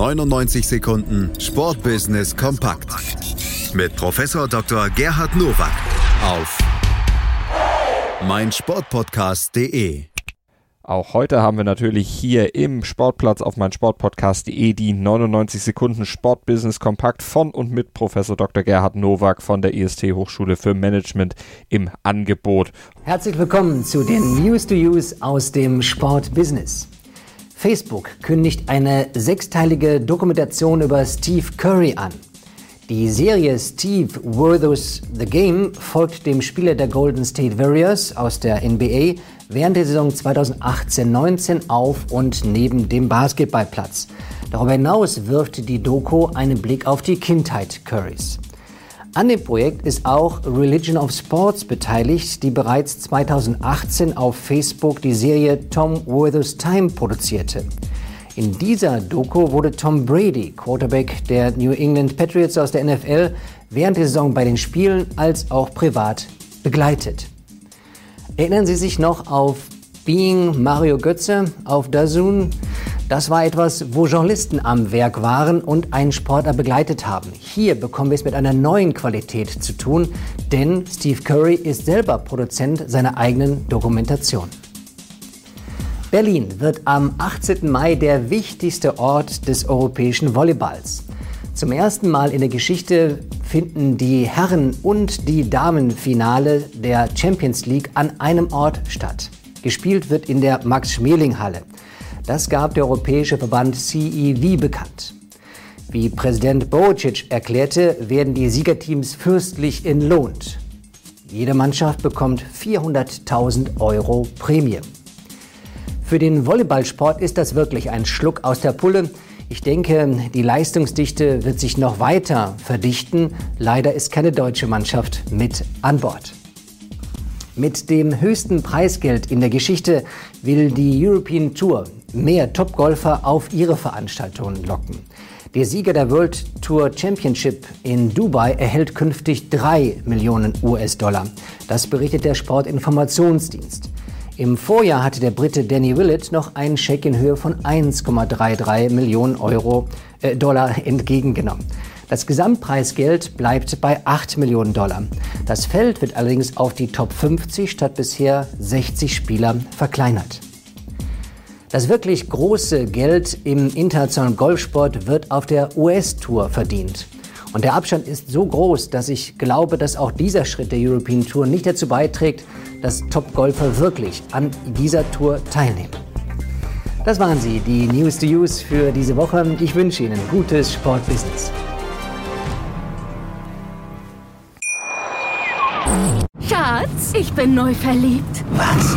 99 Sekunden Sportbusiness kompakt mit Professor Dr. Gerhard Nowak auf meinsportpodcast.de. Auch heute haben wir natürlich hier im Sportplatz auf meinsportpodcast.de die 99 Sekunden Sportbusiness kompakt von und mit Professor Dr. Gerhard Nowak von der IST Hochschule für Management im Angebot. Herzlich willkommen zu den News to Use aus dem Sportbusiness. Facebook kündigt eine sechsteilige Dokumentation über Steve Curry an. Die Serie Steve Worthus The Game folgt dem Spieler der Golden State Warriors aus der NBA während der Saison 2018-19 auf und neben dem Basketballplatz. Darüber hinaus wirft die Doku einen Blick auf die Kindheit Currys. An dem Projekt ist auch Religion of Sports beteiligt, die bereits 2018 auf Facebook die Serie Tom Worthers Time produzierte. In dieser Doku wurde Tom Brady, Quarterback der New England Patriots aus der NFL, während der Saison bei den Spielen als auch privat begleitet. Erinnern Sie sich noch auf Being Mario Götze auf Dazun? Das war etwas, wo Journalisten am Werk waren und einen Sportler begleitet haben. Hier bekommen wir es mit einer neuen Qualität zu tun, denn Steve Curry ist selber Produzent seiner eigenen Dokumentation. Berlin wird am 18. Mai der wichtigste Ort des europäischen Volleyballs. Zum ersten Mal in der Geschichte finden die Herren- und die Damenfinale der Champions League an einem Ort statt. Gespielt wird in der Max-Schmeling-Halle. Das gab der Europäische Verband CEV bekannt. Wie Präsident Bocic erklärte, werden die Siegerteams fürstlich entlohnt. Jede Mannschaft bekommt 400.000 Euro Prämie. Für den Volleyballsport ist das wirklich ein Schluck aus der Pulle. Ich denke, die Leistungsdichte wird sich noch weiter verdichten. Leider ist keine deutsche Mannschaft mit an Bord. Mit dem höchsten Preisgeld in der Geschichte will die European Tour mehr Topgolfer auf ihre Veranstaltungen locken. Der Sieger der World Tour Championship in Dubai erhält künftig 3 Millionen US-Dollar. Das berichtet der Sportinformationsdienst. Im Vorjahr hatte der Brite Danny Willett noch einen Scheck in Höhe von 1,33 Millionen Euro, äh, Dollar entgegengenommen. Das Gesamtpreisgeld bleibt bei 8 Millionen Dollar. Das Feld wird allerdings auf die Top 50 statt bisher 60 Spieler verkleinert. Das wirklich große Geld im internationalen Golfsport wird auf der US-Tour verdient. Und der Abstand ist so groß, dass ich glaube, dass auch dieser Schritt der European Tour nicht dazu beiträgt, dass Top-Golfer wirklich an dieser Tour teilnehmen. Das waren sie, die News to Use für diese Woche. Ich wünsche Ihnen gutes Sportbusiness. Schatz, ich bin neu verliebt. Was?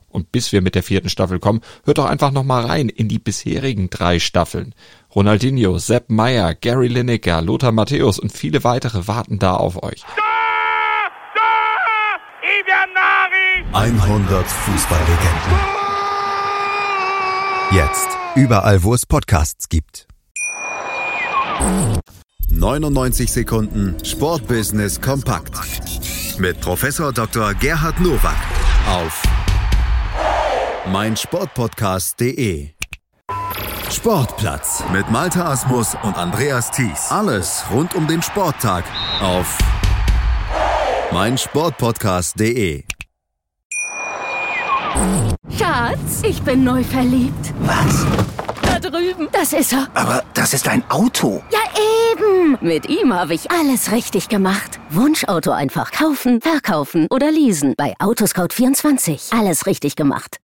Und bis wir mit der vierten Staffel kommen, hört doch einfach noch mal rein in die bisherigen drei Staffeln. Ronaldinho, Sepp Meyer, Gary Lineker, Lothar Matthäus und viele weitere warten da auf euch. 100 Fußballlegenden. Jetzt überall, wo es Podcasts gibt. 99 Sekunden Sportbusiness kompakt mit Professor Dr. Gerhard Nowak auf meinsportpodcast.de. Sportplatz mit Malta Asmus und Andreas Thies. Alles rund um den Sporttag auf meinsportpodcast.de. Schatz, ich bin neu verliebt. Was? Da drüben. Das ist er. Aber das ist ein Auto. Ja, eben. Mit ihm habe ich alles richtig gemacht. Wunschauto einfach kaufen, verkaufen oder leasen. Bei Autoscout24. Alles richtig gemacht.